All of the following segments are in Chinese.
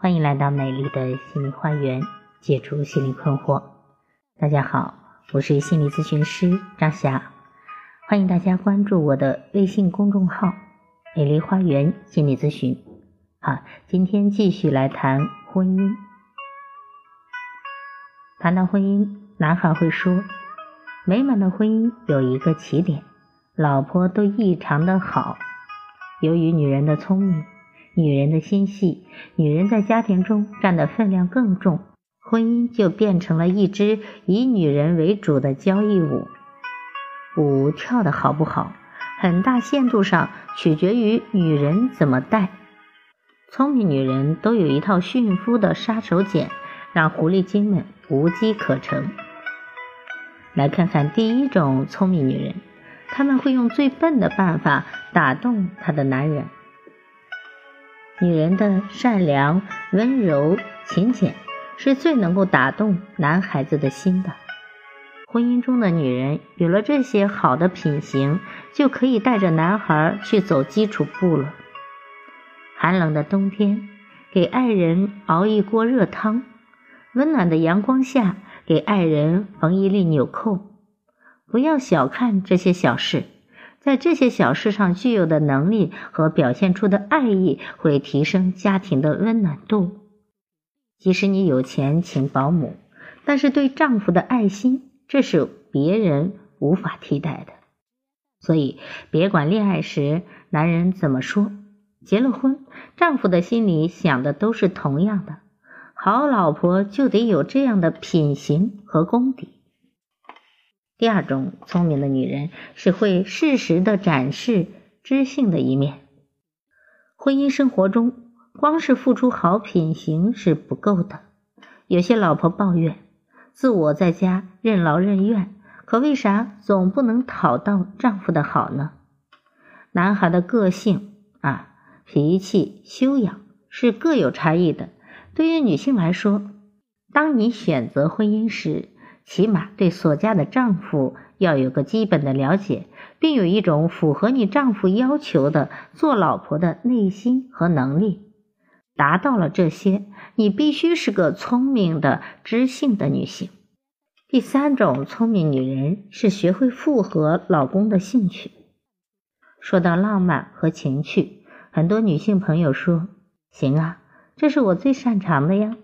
欢迎来到美丽的心灵花园，解除心理困惑。大家好，我是心理咨询师张霞，欢迎大家关注我的微信公众号“美丽花园心理咨询”。好，今天继续来谈婚姻。谈到婚姻，男孩会说：“美满的婚姻有一个起点，老婆都异常的好。”由于女人的聪明。女人的心细，女人在家庭中占的分量更重，婚姻就变成了一支以女人为主的交谊舞。舞跳的好不好，很大限度上取决于女人怎么带。聪明女人都有一套驯夫的杀手锏，让狐狸精们无机可乘。来看看第一种聪明女人，她们会用最笨的办法打动她的男人。女人的善良、温柔、勤俭，是最能够打动男孩子的心的。婚姻中的女人有了这些好的品行，就可以带着男孩去走基础步了。寒冷的冬天，给爱人熬一锅热汤；温暖的阳光下，给爱人缝一粒纽扣。不要小看这些小事。在这些小事上具有的能力和表现出的爱意，会提升家庭的温暖度。即使你有钱请保姆，但是对丈夫的爱心，这是别人无法替代的。所以，别管恋爱时男人怎么说，结了婚，丈夫的心里想的都是同样的：好老婆就得有这样的品行和功底。第二种聪明的女人是会适时的展示知性的一面。婚姻生活中，光是付出好品行是不够的。有些老婆抱怨，自我在家任劳任怨，可为啥总不能讨到丈夫的好呢？男孩的个性啊、脾气、修养是各有差异的。对于女性来说，当你选择婚姻时，起码对所嫁的丈夫要有个基本的了解，并有一种符合你丈夫要求的做老婆的内心和能力。达到了这些，你必须是个聪明的、知性的女性。第三种聪明女人是学会附和老公的兴趣。说到浪漫和情趣，很多女性朋友说：“行啊，这是我最擅长的呀。”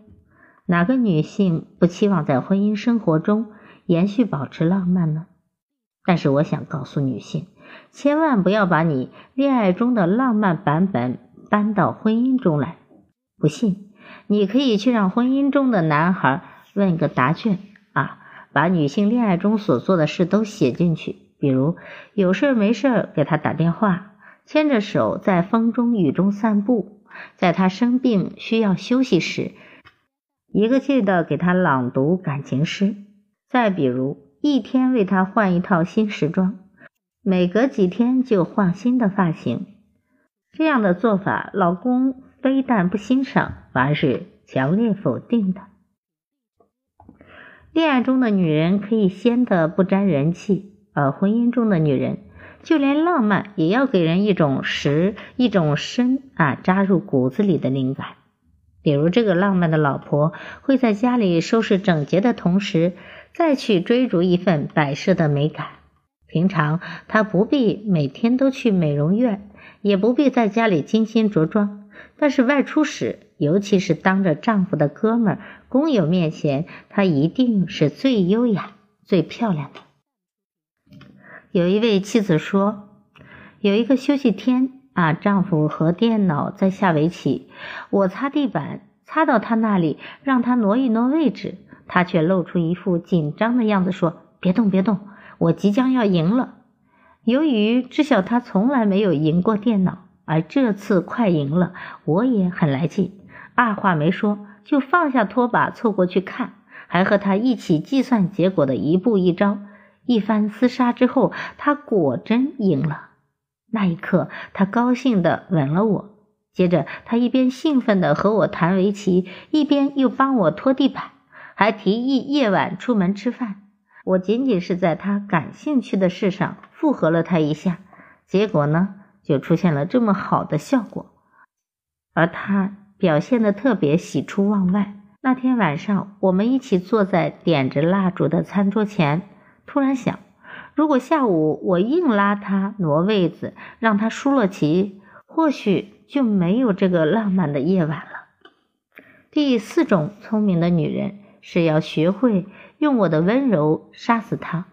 哪个女性不期望在婚姻生活中延续保持浪漫呢？但是我想告诉女性，千万不要把你恋爱中的浪漫版本搬到婚姻中来。不信，你可以去让婚姻中的男孩问个答卷啊，把女性恋爱中所做的事都写进去。比如有事没事给他打电话，牵着手在风中雨中散步，在他生病需要休息时。一个劲的给他朗读感情诗，再比如一天为他换一套新时装，每隔几天就换新的发型，这样的做法，老公非但不欣赏，反而是强烈否定的。恋爱中的女人可以鲜的不沾人气，而婚姻中的女人，就连浪漫也要给人一种实、一种深啊，扎入骨子里的灵感。比如，这个浪漫的老婆会在家里收拾整洁的同时，再去追逐一份摆设的美感。平常她不必每天都去美容院，也不必在家里精心着装，但是外出时，尤其是当着丈夫的哥们儿、工友面前，她一定是最优雅、最漂亮的。有一位妻子说，有一个休息天。啊，丈夫和电脑在下围棋，我擦地板，擦到他那里，让他挪一挪位置，他却露出一副紧张的样子，说：“别动，别动，我即将要赢了。”由于知晓他从来没有赢过电脑，而这次快赢了，我也很来劲，二话没说就放下拖把凑过去看，还和他一起计算结果的一步一招。一番厮杀之后，他果真赢了。那一刻，他高兴地吻了我。接着，他一边兴奋地和我谈围棋，一边又帮我拖地板，还提议夜晚出门吃饭。我仅仅是在他感兴趣的事上附和了他一下，结果呢，就出现了这么好的效果。而他表现得特别喜出望外。那天晚上，我们一起坐在点着蜡烛的餐桌前，突然想，如果下午我硬拉他挪位子，让他输了棋，或许就没有这个浪漫的夜晚了。第四种聪明的女人是要学会用我的温柔杀死他。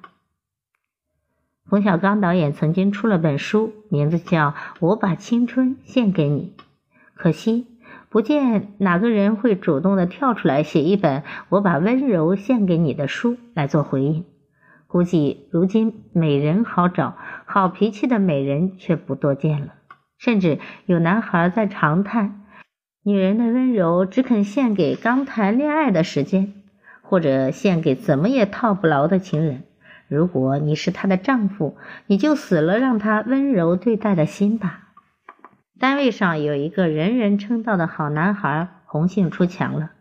冯小刚导演曾经出了本书，名字叫《我把青春献给你》，可惜不见哪个人会主动的跳出来写一本《我把温柔献给你》的书来做回应。估计如今美人好找，好脾气的美人却不多见了，甚至有男孩在长叹：女人的温柔只肯献给刚谈恋爱的时间，或者献给怎么也套不牢的情人。如果你是她的丈夫，你就死了让她温柔对待的心吧。单位上有一个人人称道的好男孩，红杏出墙了，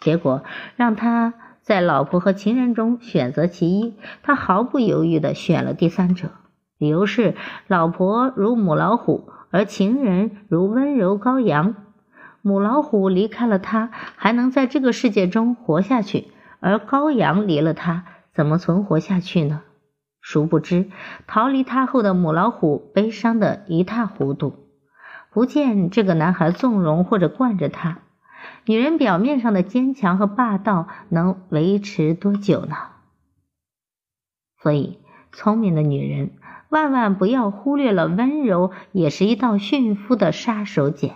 结果让他在老婆和情人中选择其一，他毫不犹豫地选了第三者，理由是老婆如母老虎，而情人如温柔羔羊。母老虎离开了他，还能在这个世界中活下去，而羔羊离了他。怎么存活下去呢？殊不知，逃离他后的母老虎悲伤的一塌糊涂。不见这个男孩纵容或者惯着他，女人表面上的坚强和霸道能维持多久呢？所以，聪明的女人万万不要忽略了温柔，也是一道驯夫的杀手锏。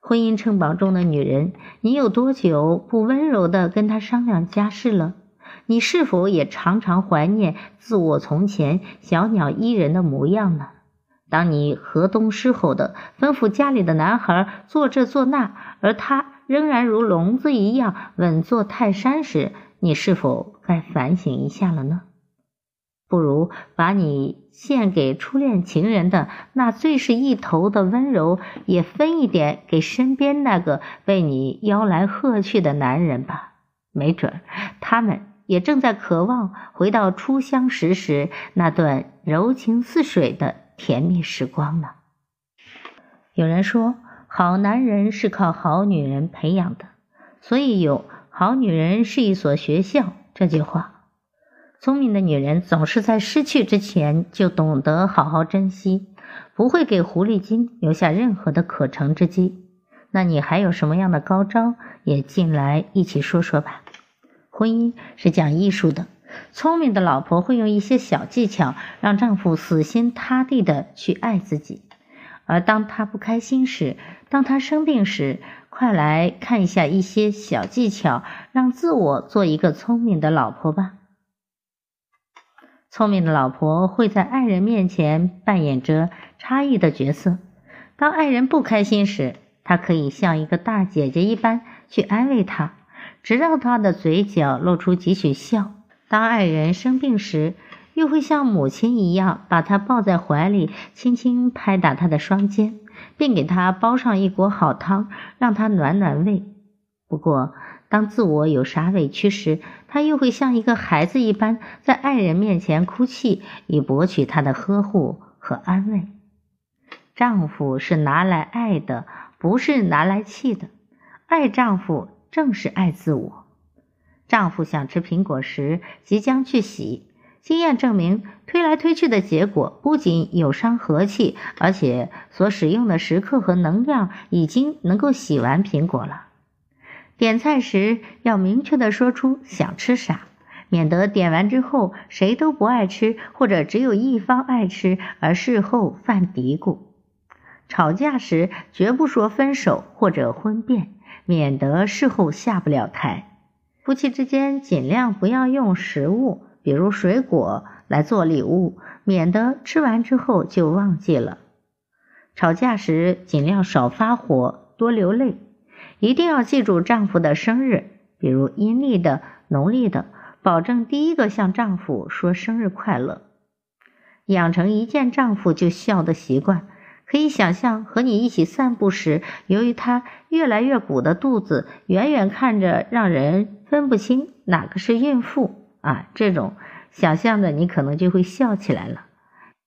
婚姻城堡中的女人，你有多久不温柔的跟他商量家事了？你是否也常常怀念自我从前小鸟依人的模样呢？当你河东狮吼的吩咐家里的男孩做这做那，而他仍然如聋子一样稳坐泰山时，你是否该反省一下了呢？不如把你献给初恋情人的那最是一头的温柔，也分一点给身边那个被你吆来喝去的男人吧，没准他们。也正在渴望回到初相识时那段柔情似水的甜蜜时光呢。有人说，好男人是靠好女人培养的，所以有“好女人是一所学校”这句话。聪明的女人总是在失去之前就懂得好好珍惜，不会给狐狸精留下任何的可乘之机。那你还有什么样的高招？也进来一起说说吧。婚姻是讲艺术的，聪明的老婆会用一些小技巧让丈夫死心塌地的去爱自己，而当他不开心时，当他生病时，快来看一下一些小技巧，让自我做一个聪明的老婆吧。聪明的老婆会在爱人面前扮演着差异的角色，当爱人不开心时，她可以像一个大姐姐一般去安慰他。直到他的嘴角露出几许笑。当爱人生病时，又会像母亲一样把他抱在怀里，轻轻拍打他的双肩，并给他煲上一锅好汤，让他暖暖胃。不过，当自我有啥委屈时，他又会像一个孩子一般，在爱人面前哭泣，以博取他的呵护和安慰。丈夫是拿来爱的，不是拿来气的。爱丈夫。正是爱自我。丈夫想吃苹果时，即将去洗。经验证明，推来推去的结果不仅有伤和气，而且所使用的时刻和能量已经能够洗完苹果了。点菜时要明确的说出想吃啥，免得点完之后谁都不爱吃，或者只有一方爱吃，而事后犯嘀咕。吵架时绝不说分手或者婚变。免得事后下不了台。夫妻之间尽量不要用食物，比如水果来做礼物，免得吃完之后就忘记了。吵架时尽量少发火，多流泪。一定要记住丈夫的生日，比如阴历的、农历的，保证第一个向丈夫说生日快乐。养成一见丈夫就笑的习惯。可以想象，和你一起散步时，由于他越来越鼓的肚子，远远看着让人分不清哪个是孕妇啊！这种想象的，你可能就会笑起来了。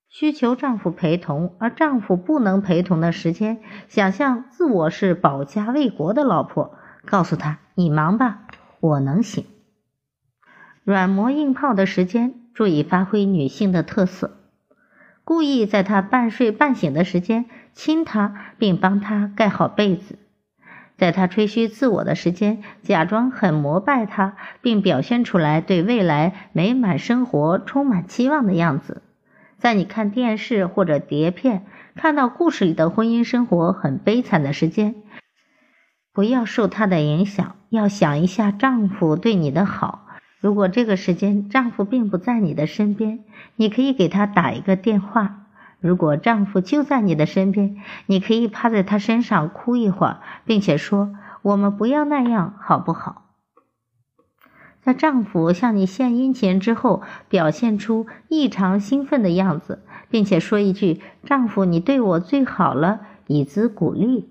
需求丈夫陪同，而丈夫不能陪同的时间，想象自我是保家卫国的老婆，告诉他：“你忙吧，我能行。”软磨硬泡的时间，注意发挥女性的特色，故意在她半睡半醒的时间亲她，并帮她盖好被子；在他吹嘘自我的时间，假装很膜拜他，并表现出来对未来美满生活充满期望的样子。在你看电视或者碟片，看到故事里的婚姻生活很悲惨的时间，不要受他的影响，要想一下丈夫对你的好。如果这个时间丈夫并不在你的身边，你可以给他打一个电话；如果丈夫就在你的身边，你可以趴在他身上哭一会儿，并且说：“我们不要那样，好不好？”在丈夫向你献殷勤之后，表现出异常兴奋的样子，并且说一句：“丈夫，你对我最好了”，以资鼓励。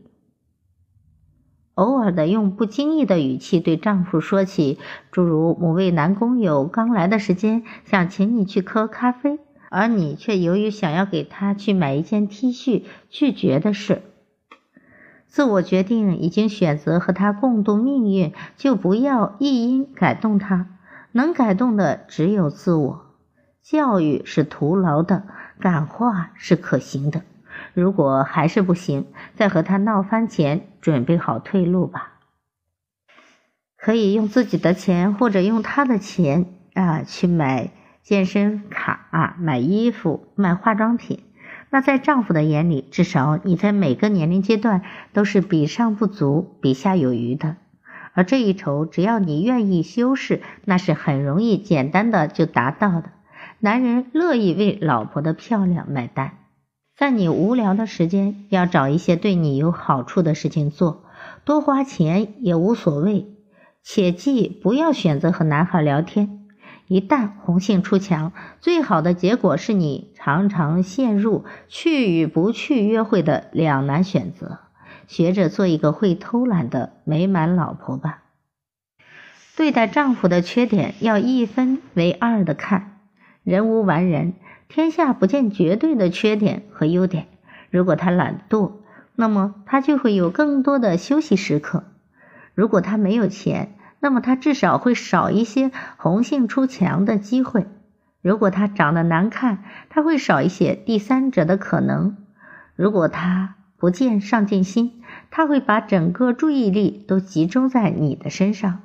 偶尔的用不经意的语气对丈夫说起，诸如某位男工友刚来的时间想请你去喝咖啡，而你却由于想要给他去买一件 T 恤拒绝的事。自我决定已经选择和他共度命运，就不要一因改动他。能改动的只有自我。教育是徒劳的，感化是可行的。如果还是不行，在和他闹翻前，准备好退路吧。可以用自己的钱，或者用他的钱啊，去买健身卡，买衣服，买化妆品。那在丈夫的眼里，至少你在每个年龄阶段都是比上不足，比下有余的。而这一筹，只要你愿意修饰，那是很容易、简单的就达到的。男人乐意为老婆的漂亮买单。在你无聊的时间，要找一些对你有好处的事情做，多花钱也无所谓。切记不要选择和男孩聊天。一旦红杏出墙，最好的结果是你常常陷入去与不去约会的两难选择。学着做一个会偷懒的美满老婆吧。对待丈夫的缺点要一分为二的看。人无完人，天下不见绝对的缺点和优点。如果他懒惰，那么他就会有更多的休息时刻。如果他没有钱，那么他至少会少一些红杏出墙的机会。如果他长得难看，他会少一些第三者的可能。如果他不见上进心，他会把整个注意力都集中在你的身上。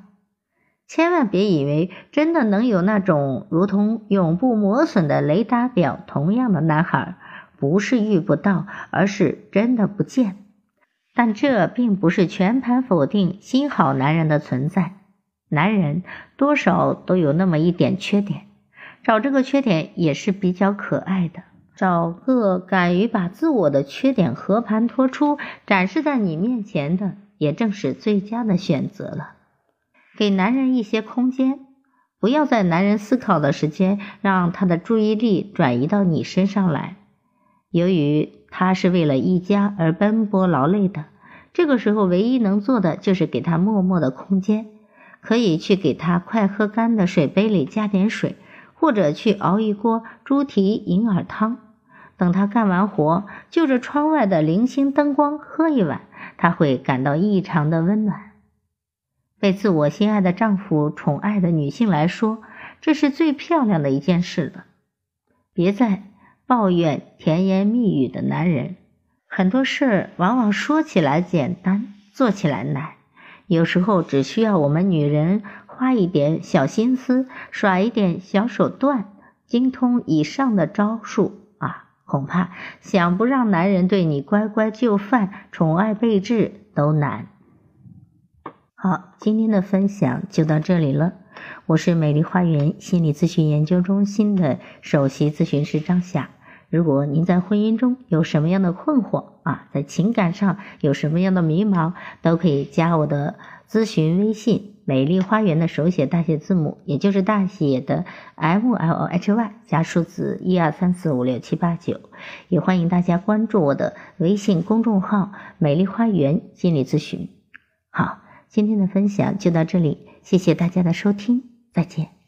千万别以为真的能有那种如同永不磨损的雷达表同样的男孩，不是遇不到，而是真的不见。但这并不是全盘否定新好男人的存在。男人多少都有那么一点缺点，找这个缺点也是比较可爱的。找个敢于把自我的缺点和盘托出，展示在你面前的，也正是最佳的选择了。给男人一些空间，不要在男人思考的时间，让他的注意力转移到你身上来。由于他是为了一家而奔波劳累的，这个时候唯一能做的就是给他默默的空间。可以去给他快喝干的水杯里加点水，或者去熬一锅猪蹄银耳汤。等他干完活，就着窗外的零星灯光喝一碗，他会感到异常的温暖。被自我心爱的丈夫宠爱的女性来说，这是最漂亮的一件事了。别再抱怨甜言蜜语的男人，很多事往往说起来简单，做起来难。有时候只需要我们女人花一点小心思，耍一点小手段，精通以上的招数啊，恐怕想不让男人对你乖乖就范、宠爱备至都难。好，今天的分享就到这里了。我是美丽花园心理咨询研究中心的首席咨询师张霞。如果您在婚姻中有什么样的困惑啊，在情感上有什么样的迷茫，都可以加我的咨询微信“美丽花园”的手写大写字母，也就是大写的 M L O H Y 加数字一二三四五六七八九。也欢迎大家关注我的微信公众号“美丽花园心理咨询”。好，今天的分享就到这里，谢谢大家的收听，再见。